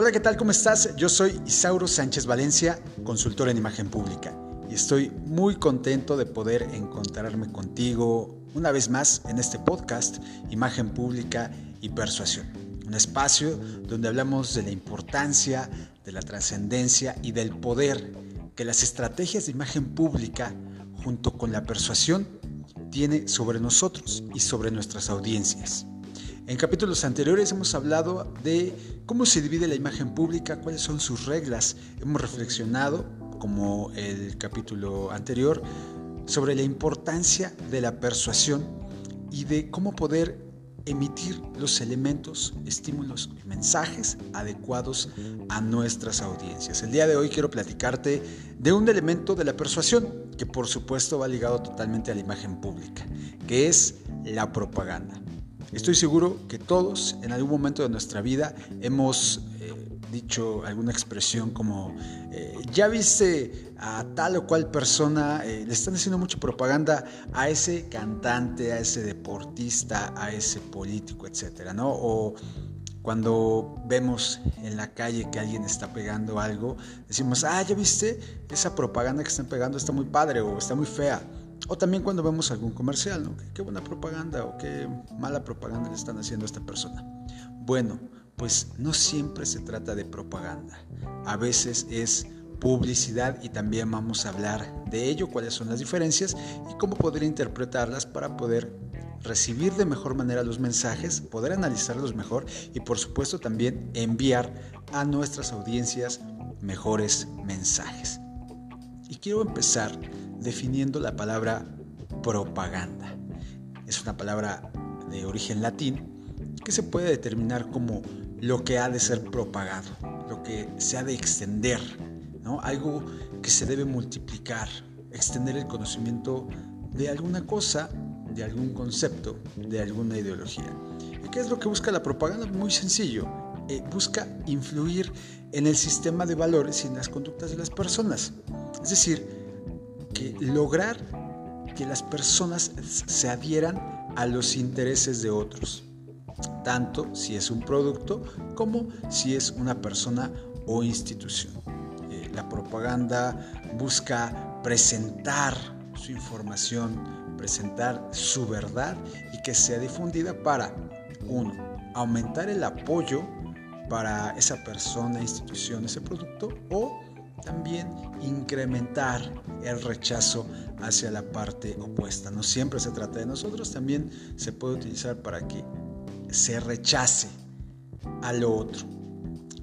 Hola, ¿qué tal? ¿Cómo estás? Yo soy Isauro Sánchez Valencia, consultor en imagen pública, y estoy muy contento de poder encontrarme contigo una vez más en este podcast, Imagen Pública y Persuasión. Un espacio donde hablamos de la importancia, de la trascendencia y del poder que las estrategias de imagen pública junto con la persuasión tiene sobre nosotros y sobre nuestras audiencias. En capítulos anteriores hemos hablado de cómo se divide la imagen pública, cuáles son sus reglas. Hemos reflexionado, como el capítulo anterior, sobre la importancia de la persuasión y de cómo poder emitir los elementos, estímulos y mensajes adecuados a nuestras audiencias. El día de hoy quiero platicarte de un elemento de la persuasión que por supuesto va ligado totalmente a la imagen pública, que es la propaganda. Estoy seguro que todos en algún momento de nuestra vida hemos eh, dicho alguna expresión como, eh, ya viste a tal o cual persona, eh, le están haciendo mucha propaganda a ese cantante, a ese deportista, a ese político, etcétera, ¿no? O cuando vemos en la calle que alguien está pegando algo, decimos, ah, ya viste, esa propaganda que están pegando está muy padre o está muy fea. O también cuando vemos algún comercial, ¿no? Qué buena propaganda o qué mala propaganda le están haciendo a esta persona. Bueno, pues no siempre se trata de propaganda. A veces es publicidad y también vamos a hablar de ello, cuáles son las diferencias y cómo poder interpretarlas para poder recibir de mejor manera los mensajes, poder analizarlos mejor y por supuesto también enviar a nuestras audiencias mejores mensajes. Y quiero empezar definiendo la palabra propaganda. Es una palabra de origen latín que se puede determinar como lo que ha de ser propagado, lo que se ha de extender, ¿no? algo que se debe multiplicar, extender el conocimiento de alguna cosa, de algún concepto, de alguna ideología. ¿Y qué es lo que busca la propaganda? Muy sencillo, eh, busca influir en el sistema de valores y en las conductas de las personas. Es decir, lograr que las personas se adhieran a los intereses de otros, tanto si es un producto como si es una persona o institución. Eh, la propaganda busca presentar su información, presentar su verdad y que sea difundida para, uno, aumentar el apoyo para esa persona, institución, ese producto o también incrementar el rechazo hacia la parte opuesta. No siempre se trata de nosotros, también se puede utilizar para que se rechace a lo otro.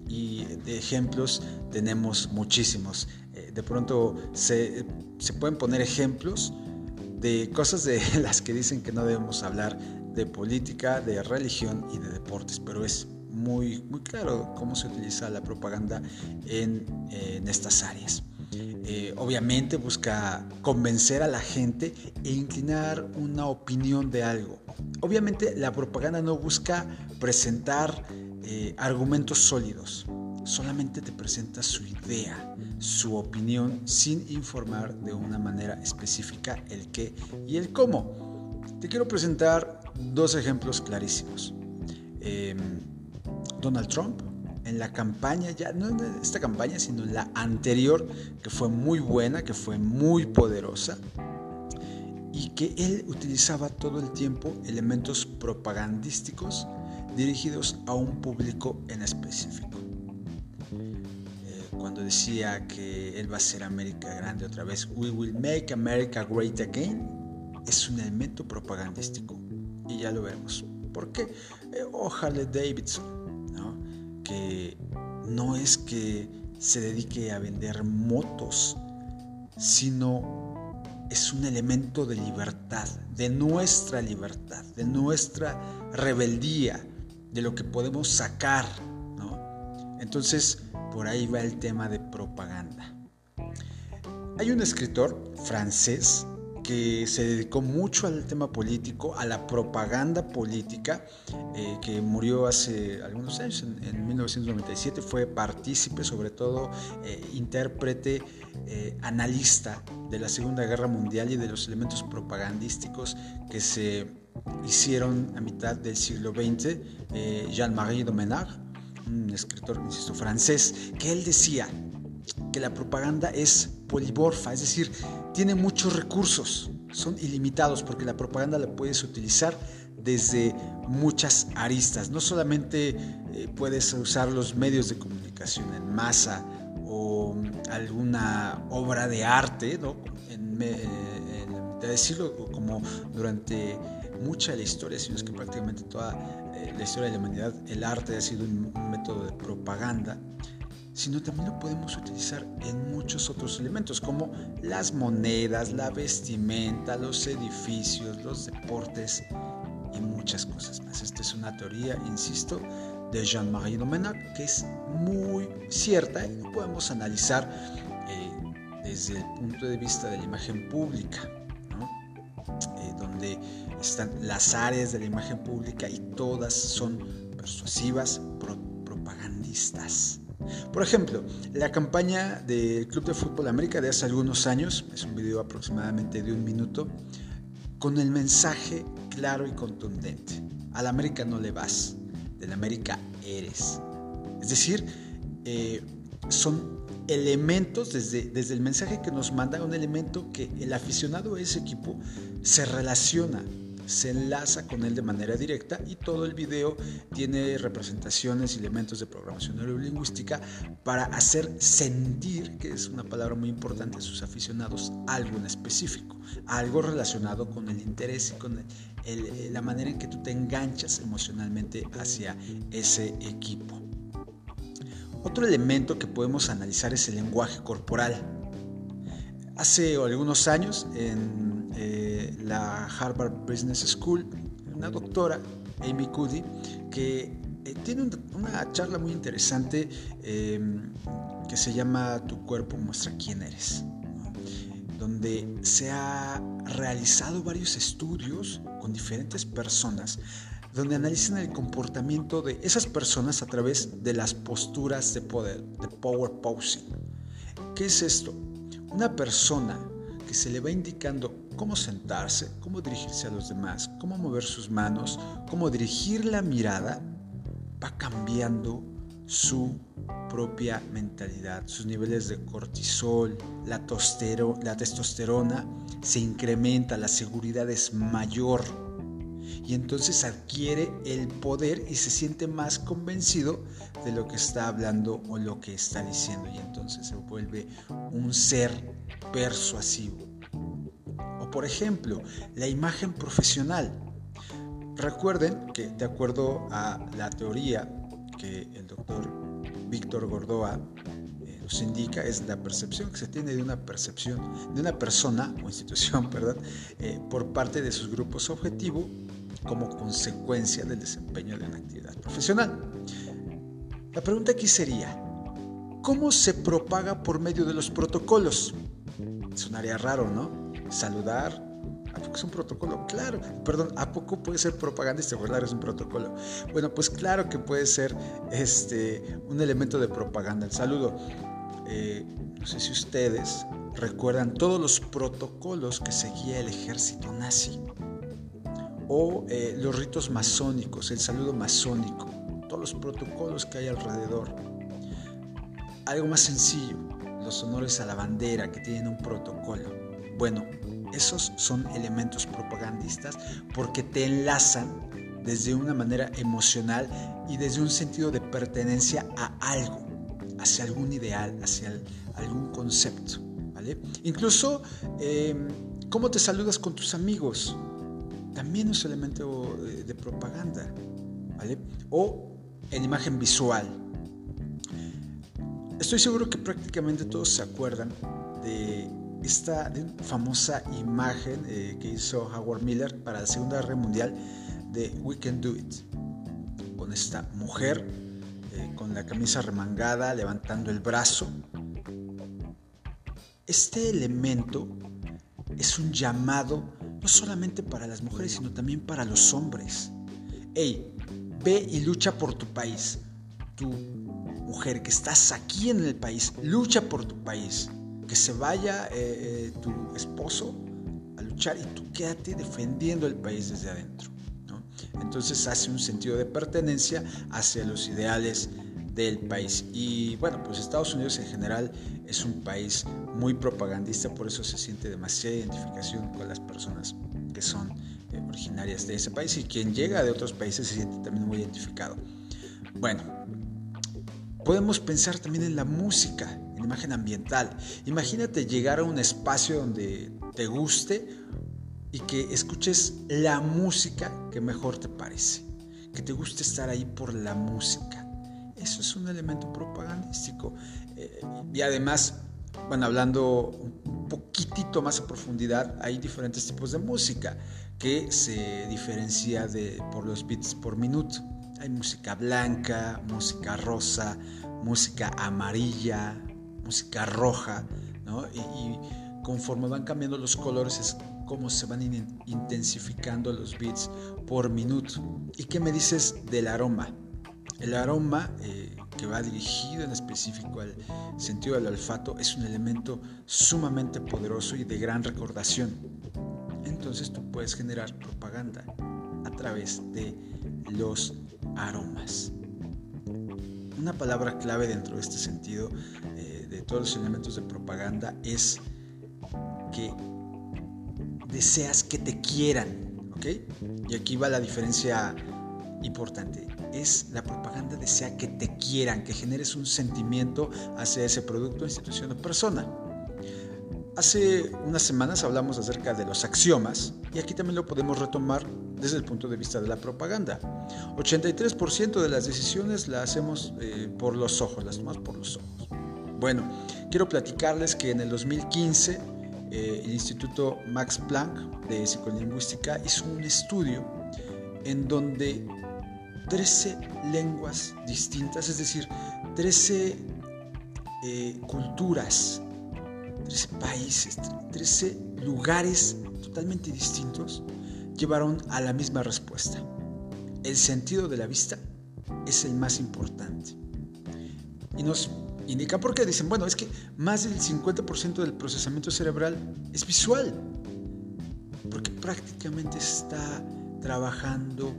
Y de ejemplos tenemos muchísimos. Eh, de pronto se, se pueden poner ejemplos de cosas de las que dicen que no debemos hablar de política, de religión y de deportes, pero es muy, claro cómo se utiliza la propaganda en, estas áreas. Eh, obviamente busca convencer a la gente e inclinar una opinión de algo. Obviamente la propaganda no busca presentar eh, argumentos sólidos, solamente te presenta su idea, su opinión, sin informar de una manera específica el qué y el cómo. Te quiero presentar dos ejemplos clarísimos. Em, Donald Trump en la campaña, ya no en esta campaña, sino en la anterior, que fue muy buena, que fue muy poderosa, y que él utilizaba todo el tiempo elementos propagandísticos dirigidos a un público en específico. Eh, cuando decía que él va a ser América grande otra vez, We will make America great again, es un elemento propagandístico. Y ya lo veremos. ¿Por qué? Eh, Davidson que no es que se dedique a vender motos, sino es un elemento de libertad, de nuestra libertad, de nuestra rebeldía, de lo que podemos sacar. Entonces, por ahí va el tema de propaganda. Hay un escritor francés que se dedicó mucho al tema político, a la propaganda política, eh, que murió hace algunos años, en, 1997, fue partícipe, sobre todo eh, intérprete, eh, analista de la Segunda Guerra Mundial y de los elementos propagandísticos que se hicieron a mitad del siglo XX, Jean-Marie Domenard. un escritor, francés, que él decía que la propaganda es poliborfa, es decir, tiene muchos recursos, son ilimitados porque la propaganda la puedes utilizar desde muchas aristas. No solamente eh, puedes usar los medios de comunicación en masa o alguna obra de arte, ¿no? en, decirlo como durante mucha de la historia, sino es que prácticamente toda eh, la historia de la humanidad, el arte ha sido un método de propaganda sino también lo podemos utilizar en muchos otros elementos como las monedas, la vestimenta, los edificios, los deportes y muchas cosas más. Esta es una teoría, insisto, de Jean-Marie Domenach que es muy cierta y lo podemos analizar eh, desde el punto de vista de la imagen pública, eh, donde están las áreas de la imagen pública y todas son persuasivas, propagandistas. Por ejemplo, la campaña del Club de Fútbol América de hace algunos años, es un video aproximadamente de un minuto, con el mensaje claro y contundente. Al América no le vas, del América eres. Es decir, eh, son elementos desde, desde el mensaje que nos manda, un elemento que el aficionado a ese equipo se relaciona se enlaza con él de manera directa y todo el video tiene representaciones y elementos de programación neurolingüística para hacer sentir, que es una palabra muy importante a sus aficionados, algo en específico, algo relacionado con el interés y con la manera en que tú te enganchas emocionalmente hacia ese equipo. Otro elemento que podemos analizar es el lenguaje corporal. Hace algunos años en eh, la Harvard Business School, una doctora, Amy Cuddy, que eh, tiene una charla muy interesante em, que se llama Tu cuerpo muestra quién eres, donde se ha realizado varios estudios con diferentes personas donde analizan el comportamiento de esas personas a través de las posturas de poder, de power posing. ¿Qué es esto? Una persona que se le va indicando cómo sentarse, cómo dirigirse a los demás, cómo mover sus manos, cómo dirigir la mirada, va cambiando su propia mentalidad, sus niveles de cortisol, la, testosterona se incrementa, la seguridad es mayor y entonces adquiere el poder y se siente más convencido de lo que está hablando o lo que está diciendo y entonces se vuelve un ser persuasivo. Por ejemplo, la imagen profesional. Recuerden que de acuerdo a la teoría que el doctor Víctor Gordoa eh, nos indica es la percepción que se tiene de una percepción de una persona o institución, eh, por parte de sus grupos objetivo como consecuencia del desempeño de una actividad profesional. La pregunta aquí sería, ¿cómo se propaga por medio de los protocolos? Sonaría raro, ¿no? Saludar, ¿A poco es un protocolo? Claro, perdón, ¿a poco puede ser propaganda y hablar es un protocolo? Bueno, pues claro que puede ser este, un elemento de propaganda. El saludo. Eh, no sé si ustedes recuerdan todos los protocolos que seguía el ejército nazi o eh, los ritos masónicos, el saludo masónico, todos los protocolos que hay alrededor. Algo más sencillo, los honores a la bandera que tienen un protocolo. Bueno, esos son elementos propagandistas porque te enlazan desde una manera emocional y desde un sentido de pertenencia a algo, hacia algún ideal, hacia algún concepto. ¿vale? Incluso, em, ¿cómo te saludas con tus amigos? también es elemento de, propaganda, ¿vale? O en imagen visual. Estoy seguro que prácticamente todos se acuerdan de esta famosa imagen eh, que hizo Howard Miller para la Segunda Guerra Mundial de We Can Do It, con esta mujer eh, con la camisa remangada levantando el brazo. Este elemento es un llamado no solamente para las mujeres, sino también para los hombres. Hey, ve y lucha por tu país. Tu mujer que estás aquí en el país, lucha por tu país. Que se vaya eh, eh, tu esposo a luchar y tú quédate defendiendo el país desde adentro. Entonces hace un sentido de pertenencia hacia los ideales del país. Y bueno, pues Estados Unidos en general es un país muy propagandista, por eso se siente demasiada identificación con las personas que son eh, originarias de ese país y quien llega de otros países se siente también muy identificado. Bueno, podemos pensar también en la música, imagen ambiental. Imagínate llegar a un espacio donde te guste y que escuches la música que mejor te parece, que te guste estar ahí por la música. Eso es un elemento propagandístico. Eh, y además, bueno, hablando un poquitito más a profundidad, hay diferentes tipos de música que se diferencia de, por los beats por minuto. Hay música blanca, música rosa, música amarilla, música roja, ¿no? y, conforme van cambiando los colores es como se van intensificando los beats por minuto. ¿Y qué me dices del aroma? El aroma eh, que va dirigido en específico al sentido del olfato es un elemento sumamente poderoso y de gran recordación. Entonces tú puedes generar propaganda a través de los aromas. Una palabra clave dentro de este sentido eh, de todos los elementos de propaganda es que deseas que te quieran, ¿ok? Y aquí va la diferencia importante. Es la propaganda desea que te quieran, que generes un sentimiento hacia ese producto, institución o persona. Hace unas semanas hablamos acerca de los axiomas y aquí también lo podemos retomar desde el punto de vista de la propaganda. 83% de las decisiones las hacemos eh, por los ojos, las tomamos por los ojos. Bueno, quiero platicarles que en el 2015 eh, el Instituto Max Planck de Psicolingüística hizo un estudio en donde 13 lenguas distintas, es decir, 13 eh, culturas, 13 países, 13 lugares totalmente distintos llevaron a la misma respuesta. El sentido de la vista es el más importante. Y nos indica por qué. Dicen, bueno, es que más del 50% del procesamiento cerebral es visual. Porque prácticamente está trabajando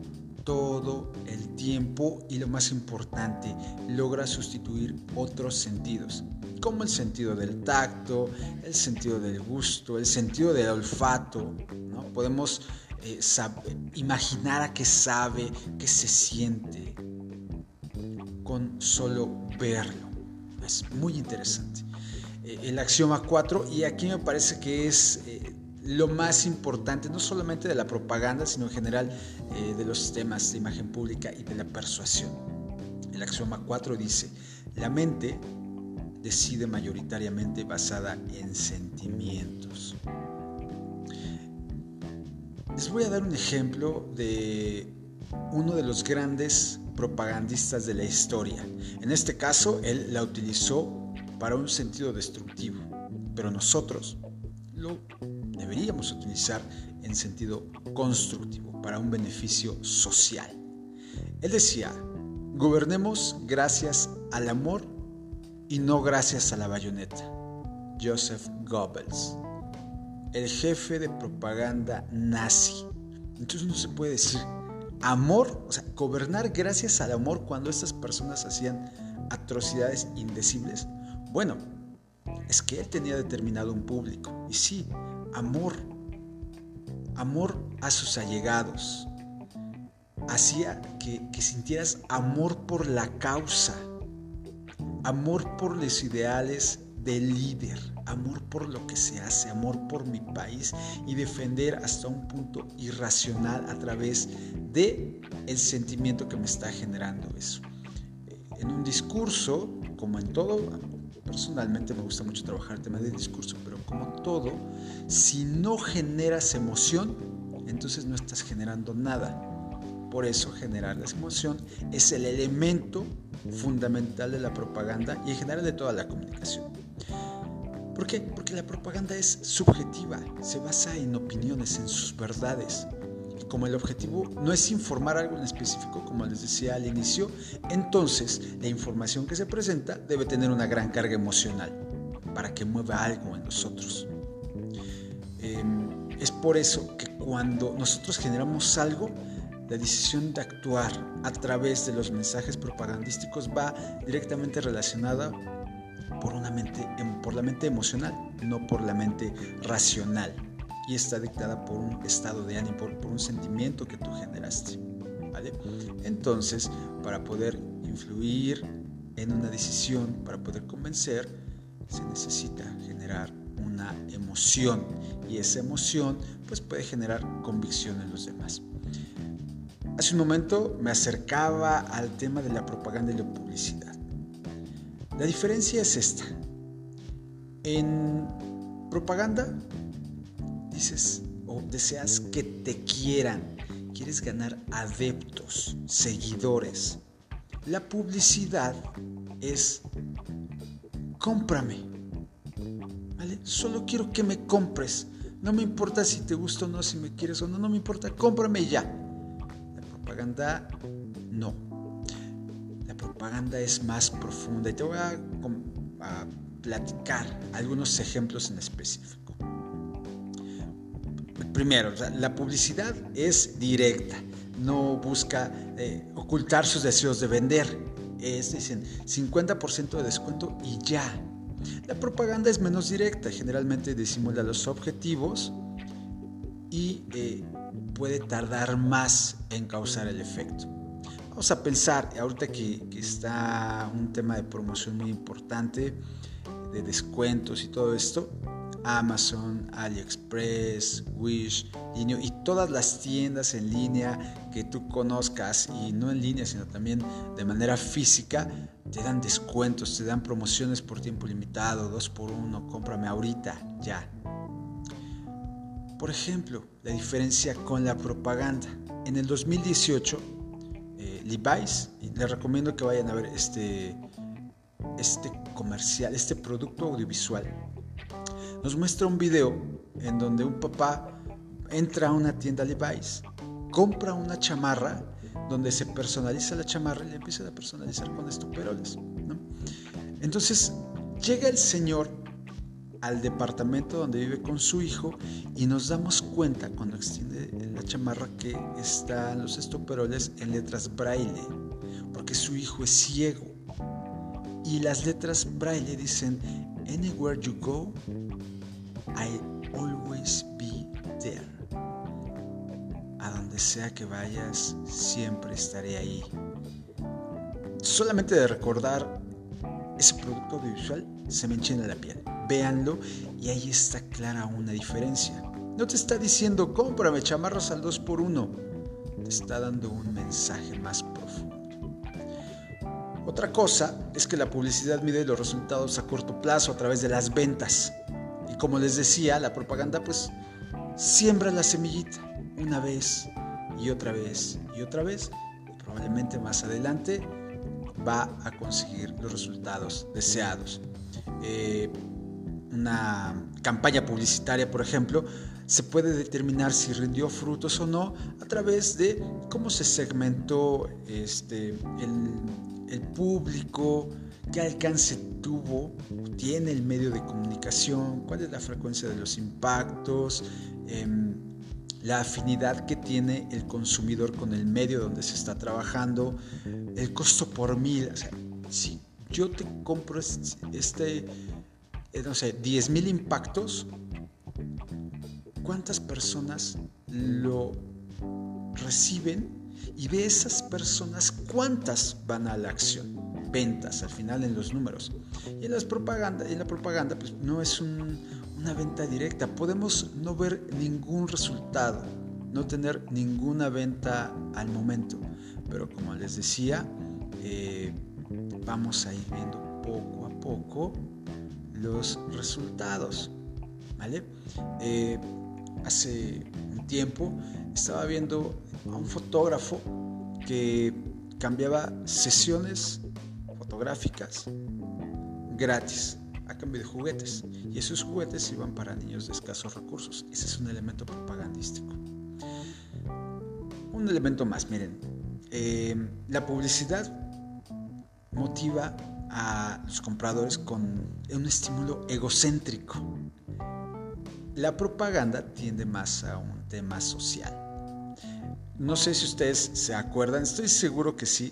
todo el tiempo y lo más importante, logra sustituir otros sentidos, como el sentido del tacto, el sentido del gusto, el sentido del olfato. ¿no? Podemos eh, imaginar a qué sabe, qué se siente con solo verlo. Es muy interesante. Eh, el axioma 4, y aquí me parece que es eh, lo más importante, no solamente de la propaganda, sino en general eh, de los sistemas de imagen pública y de la persuasión. El axioma 4 dice, la mente decide mayoritariamente basada en sentimientos. Les voy a dar un ejemplo de uno de los grandes propagandistas de la historia. En este caso, él la utilizó para un sentido destructivo, pero nosotros lo deberíamos utilizar en sentido constructivo, para un beneficio social. Él decía, gobernemos gracias al amor y no gracias a la bayoneta. Joseph Goebbels, el jefe de propaganda nazi. Entonces no se puede decir amor, o sea, gobernar gracias al amor cuando estas personas hacían atrocidades indecibles. Bueno, es que él tenía determinado un público. Y sí, amor. Amor a sus allegados. Hacía que, que sintieras amor por la causa. Amor por los ideales del líder. Amor por lo que se hace. Amor por mi país. Y defender hasta un punto irracional a través de el sentimiento que me está generando eso. En un discurso, como en todo, personalmente me gusta mucho trabajar el tema de discurso, pero como todo, si no generas emoción, entonces no estás generando nada. Por eso generar la emoción es el elemento fundamental de la propaganda y en general de toda la comunicación. ¿Por qué? Porque la propaganda es subjetiva, se basa en opiniones, en sus verdades como el objetivo no es informar algo en específico, como les decía al inicio, entonces la información que se presenta debe tener una gran carga emocional para que mueva algo en nosotros. Em, es por eso que cuando nosotros generamos algo, la decisión de actuar a través de los mensajes propagandísticos va directamente relacionada por, una mente, em, por la mente emocional, no por la mente racional. Y está dictada por un estado de ánimo, por, un sentimiento que tú generaste. Entonces, para poder influir en una decisión, para poder convencer, se necesita generar una emoción y esa emoción pues puede generar convicción en los demás. Hace un momento me acercaba al tema de la propaganda y la publicidad. La diferencia es esta. En propaganda dices o deseas que te quieran, quieres ganar adeptos, seguidores. La publicidad es cómprame. ¿Vale? Solo quiero que me compres. No me importa si te gusta o no, si me quieres o no, no me importa, cómprame ya. La propaganda no propaganda es más profunda y te voy a, platicar algunos ejemplos en específico. Primero, la publicidad es directa, no busca eh, ocultar sus deseos de vender. Es, dicen, 50% de descuento y ya. La propaganda es menos directa, generalmente disimula los objetivos y eh, puede tardar más en causar el efecto. Vamos a pensar, ahorita que, está un tema de promoción muy importante, de descuentos y todo esto, Amazon, AliExpress, Wish, Linio y todas las tiendas en línea que tú conozcas y no en línea sino también de manera física te dan descuentos, te dan promociones por tiempo limitado, dos por uno, cómprame ahorita, ya. Por ejemplo, la diferencia con la propaganda. En el 2018 Levi's. Y les recomiendo que vayan a ver este, este comercial, este producto audiovisual. Nos muestra un video en donde un papá entra a una tienda Levi's, compra una chamarra donde se personaliza la chamarra y le empieza a personalizar con estuperoles. Entonces llega el señor al departamento donde vive con su hijo y nos damos cuenta cuando extiende la chamarra que están los estoperoles en letras braille, porque su hijo es ciego. Y las letras braille dicen, Anywhere you go, I always be there. A donde sea que vayas, siempre estaré ahí. Solamente de recordar ese producto audiovisual se me enchina la piel véanlo y ahí está clara una diferencia. No te está diciendo cómprame chamarras al 2x1, te está dando un mensaje más profundo. Otra cosa es que la publicidad mide los resultados a corto plazo a través de las ventas. Y como les decía, la propaganda pues siembra la semillita una vez y otra vez y otra vez. Probablemente más adelante va a conseguir los resultados deseados. Eh, una campaña publicitaria, por ejemplo, se puede determinar si rindió frutos o no a través de cómo se segmentó este, el, público, qué alcance tuvo, tiene el medio de comunicación, cuál es la frecuencia de los impactos, em, la afinidad que tiene el consumidor con el medio donde se está trabajando, el costo por mil. si yo te compro este eh, no sé, 10.000 impactos, ¿cuántas personas lo reciben? Y de esas personas, ¿cuántas van a la acción? Ventas, al final en los números. Y en, las propaganda, en la propaganda pues, no es una venta directa. Podemos no ver ningún resultado, no tener ninguna venta al momento. Pero como les decía, eh, vamos a ir viendo poco a poco los resultados. ¿Vale? Eh, hace un tiempo estaba viendo a un fotógrafo que cambiaba sesiones fotográficas gratis a cambio de juguetes. Y esos juguetes iban para niños de escasos recursos. Ese es un elemento propagandístico. Un elemento más, miren. Eh, la publicidad motiva a los compradores con un estímulo egocéntrico. La propaganda tiende más a un tema social. no sé si ustedes se acuerdan, estoy seguro que sí,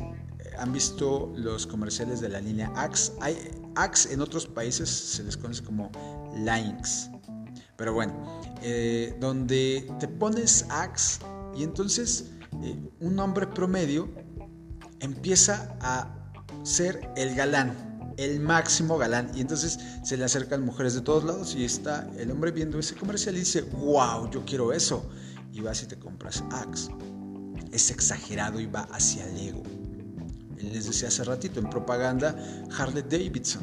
han visto los comerciales de la línea Axe. Hay, Axe en otros países se les conoce como Lynx. Pero bueno, eh, donde te pones Axe y entonces eh, un hombre promedio empieza a ser el galán, el máximo galán. Y entonces se le acercan mujeres de todos lados y está el hombre viendo ese comercial y dice, wow, yo quiero eso. Y vas y te compras Axe. Es exagerado y va hacia el ego les decía hace ratito, en propaganda, Harley Davidson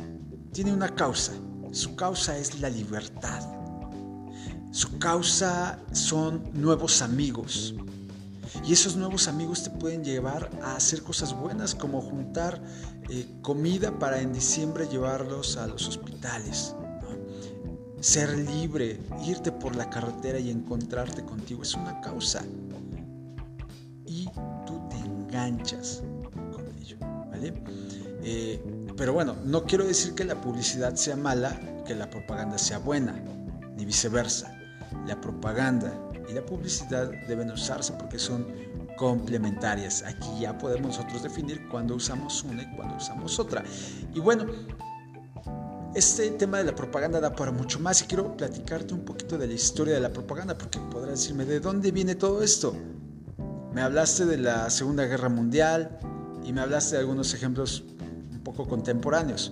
tiene una causa. Su causa es la libertad. Su causa son nuevos amigos. Y esos nuevos amigos te pueden llevar a hacer cosas buenas como juntar eh, comida para en diciembre llevarlos a los hospitales. Ser libre, irte por la carretera y encontrarte contigo es una causa. Y tú te enganchas eh, pero bueno, no quiero decir que la publicidad sea mala, que la propaganda sea buena, ni viceversa. La propaganda y la publicidad deben usarse porque son complementarias. Aquí ya podemos nosotros definir cuándo usamos una y cuándo usamos otra. Y bueno, este tema de la propaganda da para mucho más y quiero platicarte un poquito de la historia de la propaganda porque podrás decirme, ¿de dónde viene todo esto? Me hablaste de la Segunda Guerra Mundial, y me hablaste de algunos ejemplos un poco contemporáneos.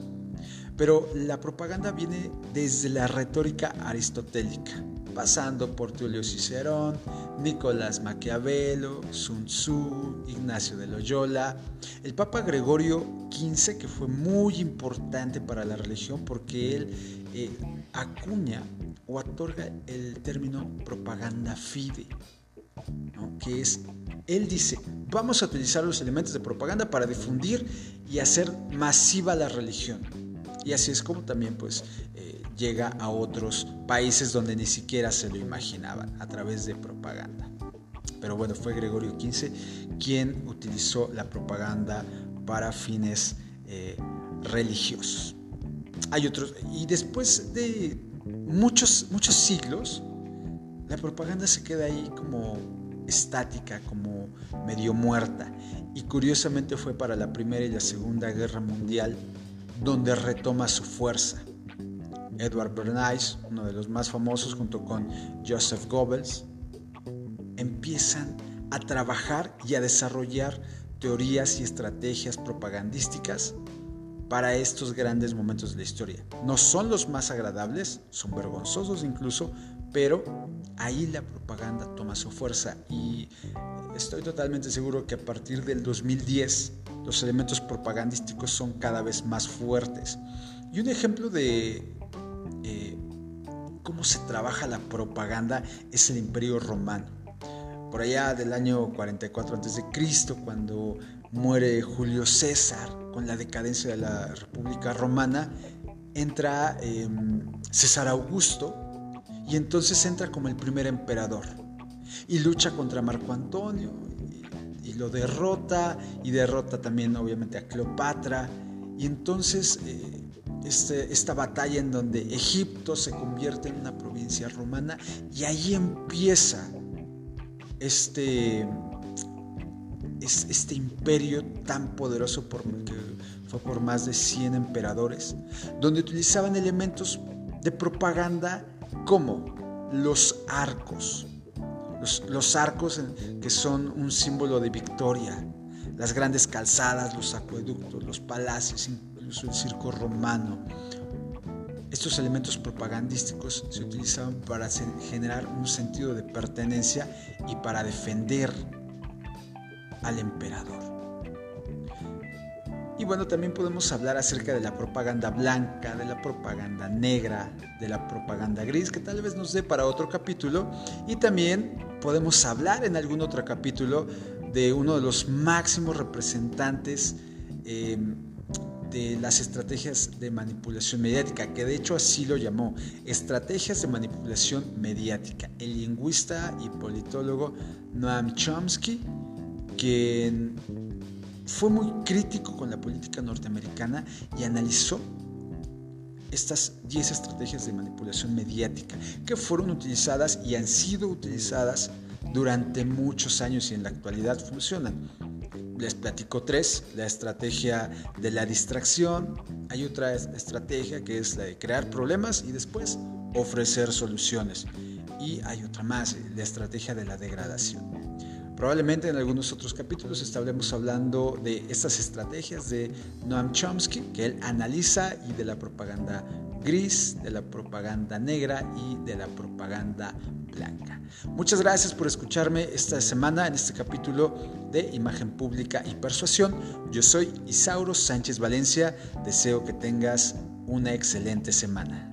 Pero la propaganda viene desde la retórica aristotélica, pasando por Tulio Cicerón, Nicolás Maquiavelo, Sun Tzu, Ignacio de Loyola, el Papa Gregorio XV, que fue muy importante para la religión porque él eh, acuña o otorga el término propaganda fide, que es, él dice, vamos a utilizar los elementos de propaganda para difundir y hacer masiva la religión. Y así es como también pues eh, llega a otros países donde ni siquiera se lo imaginaban a través de propaganda. Pero bueno, fue Gregorio XV quien utilizó la propaganda para fines eh, religiosos. Hay otros, y después de muchos, muchos siglos, la propaganda se queda ahí como estática, como medio muerta. Y curiosamente fue para la Primera y la Segunda Guerra Mundial donde retoma su fuerza. Edward Bernays, uno de los más famosos junto con Joseph Goebbels, empiezan a trabajar y a desarrollar teorías y estrategias propagandísticas para estos grandes momentos de la historia. No son los más agradables, son vergonzosos incluso, pero ahí la propaganda toma su fuerza y estoy totalmente seguro que a partir del 2010 los elementos propagandísticos son cada vez más fuertes. Y un ejemplo de eh, cómo se trabaja la propaganda es el Imperio Romano. Por allá del año 44 a.C., cuando muere Julio César con la decadencia de la República Romana, entra em, César Augusto, y entonces entra como el primer emperador y lucha contra Marco Antonio y, lo derrota y derrota también obviamente a Cleopatra y entonces eh, este, esta batalla en donde Egipto se convierte en una provincia romana y ahí empieza este, este imperio tan poderoso por, que fue por más de 100 emperadores, donde utilizaban elementos de propaganda como los arcos. Los, arcos que son un símbolo de victoria, las grandes calzadas, los acueductos, los palacios, el circo romano. Estos elementos propagandísticos se utilizaban para generar un sentido de pertenencia y para defender al emperador. Y bueno, también podemos hablar acerca de la propaganda blanca, de la propaganda negra, de la propaganda gris, que tal vez nos dé para otro capítulo. Y también podemos hablar en algún otro capítulo de uno de los máximos representantes em, de las estrategias de manipulación mediática, que de hecho así lo llamó, estrategias de manipulación mediática. El lingüista y politólogo Noam Chomsky, quien fue muy crítico con la política norteamericana y analizó estas 10 estrategias de manipulación mediática que fueron utilizadas y han sido utilizadas durante muchos años y en la actualidad funcionan. Les platico tres, la estrategia de la distracción, hay otra estrategia que es la de crear problemas y después ofrecer soluciones. Y hay otra más, la estrategia de la degradación. Probablemente en algunos otros capítulos estaremos hablando de estas estrategias de Noam Chomsky, que él analiza, y de la propaganda gris, de la propaganda negra y de la propaganda blanca. Muchas gracias por escucharme esta semana en este capítulo de Imagen Pública y Persuasión. Yo soy Isauro Sánchez Valencia. Deseo que tengas una excelente semana.